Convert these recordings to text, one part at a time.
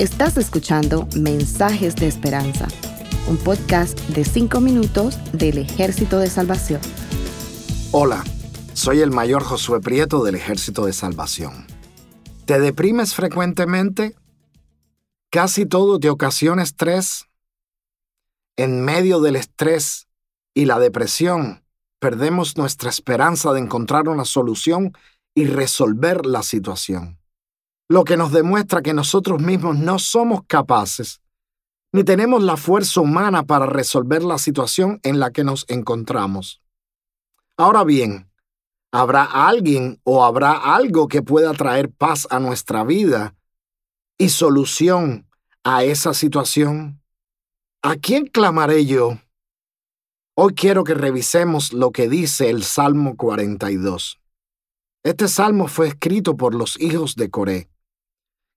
Estás escuchando Mensajes de Esperanza, un podcast de 5 minutos del Ejército de Salvación. Hola, soy el mayor Josué Prieto del Ejército de Salvación. ¿Te deprimes frecuentemente? ¿Casi todo te ocasiona estrés? En medio del estrés y la depresión, perdemos nuestra esperanza de encontrar una solución y resolver la situación lo que nos demuestra que nosotros mismos no somos capaces, ni tenemos la fuerza humana para resolver la situación en la que nos encontramos. Ahora bien, ¿habrá alguien o habrá algo que pueda traer paz a nuestra vida y solución a esa situación? ¿A quién clamaré yo? Hoy quiero que revisemos lo que dice el Salmo 42. Este salmo fue escrito por los hijos de Coré.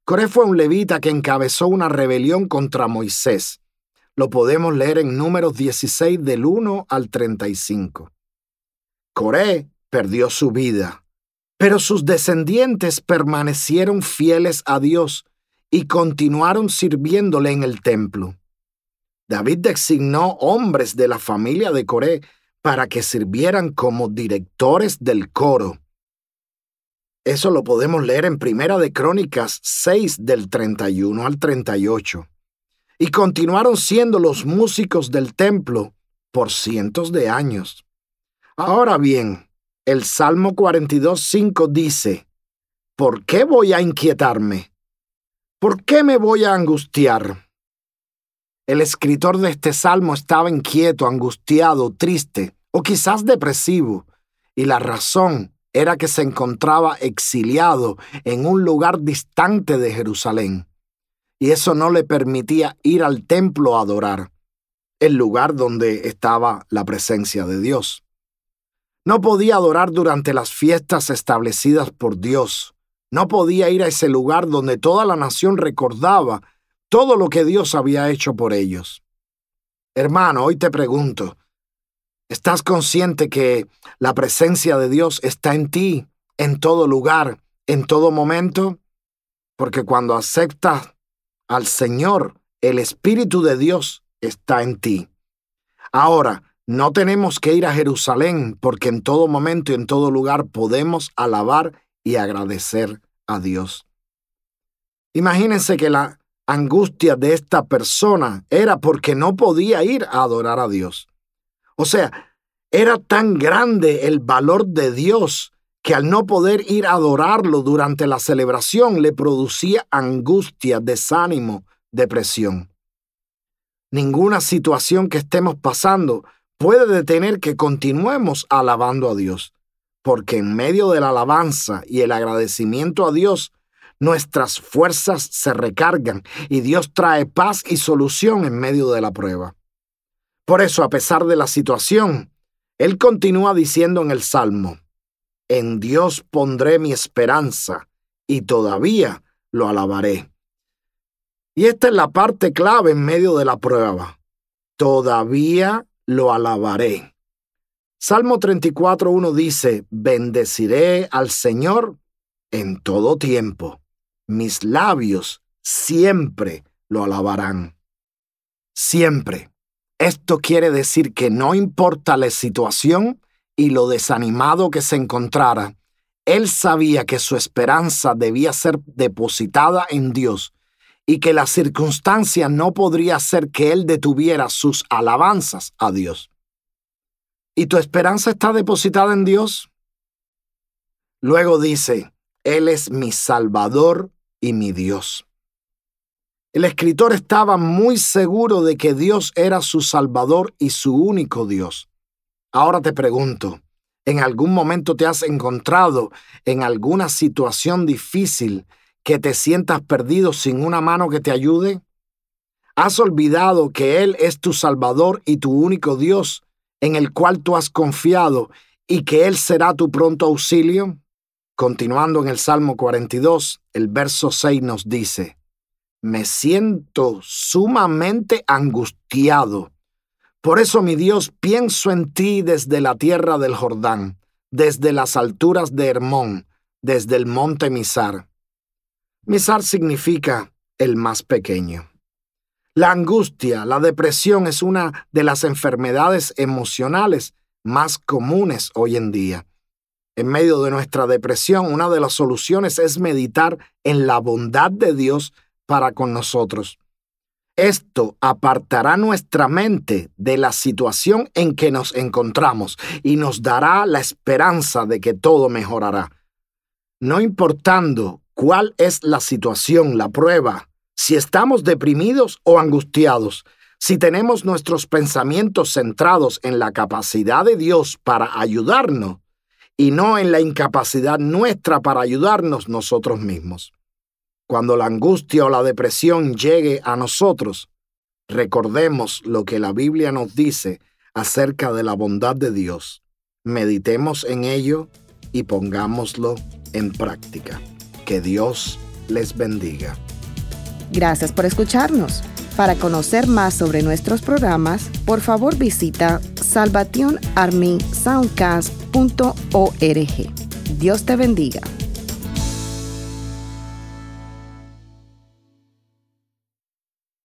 Coré fue un levita que encabezó una rebelión contra Moisés. Lo podemos leer en números 16 del 1 al 35. Coré perdió su vida, pero sus descendientes permanecieron fieles a Dios y continuaron sirviéndole en el templo. David designó hombres de la familia de Coré para que sirvieran como directores del coro eso lo podemos leer en Primera de Crónicas 6 del 31 al 38. Y continuaron siendo los músicos del templo por cientos de años. Ahora bien, el Salmo 42.5 dice, ¿Por qué voy a inquietarme? ¿Por qué me voy a angustiar? El escritor de este salmo estaba inquieto, angustiado, triste o quizás depresivo, y la razón era que se encontraba exiliado en un lugar distante de Jerusalén, y eso no le permitía ir al templo a adorar, el lugar donde estaba la presencia de Dios. No podía adorar durante las fiestas establecidas por Dios, no podía ir a ese lugar donde toda la nación recordaba todo lo que Dios había hecho por ellos. Hermano, hoy te pregunto, ¿Estás consciente que la presencia de Dios está en ti, en todo lugar, en todo momento? Porque cuando aceptas al Señor, el Espíritu de Dios está en ti. Ahora, no tenemos que ir a Jerusalén porque en todo momento y en todo lugar podemos alabar y agradecer a Dios. Imagínense que la angustia de esta persona era porque no podía ir a adorar a Dios. O sea, era tan grande el valor de Dios que al no poder ir a adorarlo durante la celebración le producía angustia, desánimo, depresión. Ninguna situación que estemos pasando puede detener que continuemos alabando a Dios, porque en medio de la alabanza y el agradecimiento a Dios, nuestras fuerzas se recargan y Dios trae paz y solución en medio de la prueba. Por eso, a pesar de la situación, Él continúa diciendo en el Salmo, En Dios pondré mi esperanza y todavía lo alabaré. Y esta es la parte clave en medio de la prueba. Todavía lo alabaré. Salmo 34.1 dice, Bendeciré al Señor en todo tiempo. Mis labios siempre lo alabarán. Siempre. Esto quiere decir que no importa la situación y lo desanimado que se encontrara, él sabía que su esperanza debía ser depositada en Dios y que la circunstancia no podría hacer que él detuviera sus alabanzas a Dios. ¿Y tu esperanza está depositada en Dios? Luego dice, Él es mi Salvador y mi Dios. El escritor estaba muy seguro de que Dios era su Salvador y su único Dios. Ahora te pregunto, ¿en algún momento te has encontrado en alguna situación difícil que te sientas perdido sin una mano que te ayude? ¿Has olvidado que Él es tu Salvador y tu único Dios en el cual tú has confiado y que Él será tu pronto auxilio? Continuando en el Salmo 42, el verso 6 nos dice, me siento sumamente angustiado. Por eso, mi Dios, pienso en ti desde la tierra del Jordán, desde las alturas de Hermón, desde el monte Misar. Misar significa el más pequeño. La angustia, la depresión es una de las enfermedades emocionales más comunes hoy en día. En medio de nuestra depresión, una de las soluciones es meditar en la bondad de Dios con nosotros. Esto apartará nuestra mente de la situación en que nos encontramos y nos dará la esperanza de que todo mejorará. No importando cuál es la situación, la prueba, si estamos deprimidos o angustiados, si tenemos nuestros pensamientos centrados en la capacidad de Dios para ayudarnos y no en la incapacidad nuestra para ayudarnos nosotros mismos. Cuando la angustia o la depresión llegue a nosotros, recordemos lo que la Biblia nos dice acerca de la bondad de Dios. Meditemos en ello y pongámoslo en práctica. Que Dios les bendiga. Gracias por escucharnos. Para conocer más sobre nuestros programas, por favor visita salvationarmysoundcast.org. Dios te bendiga.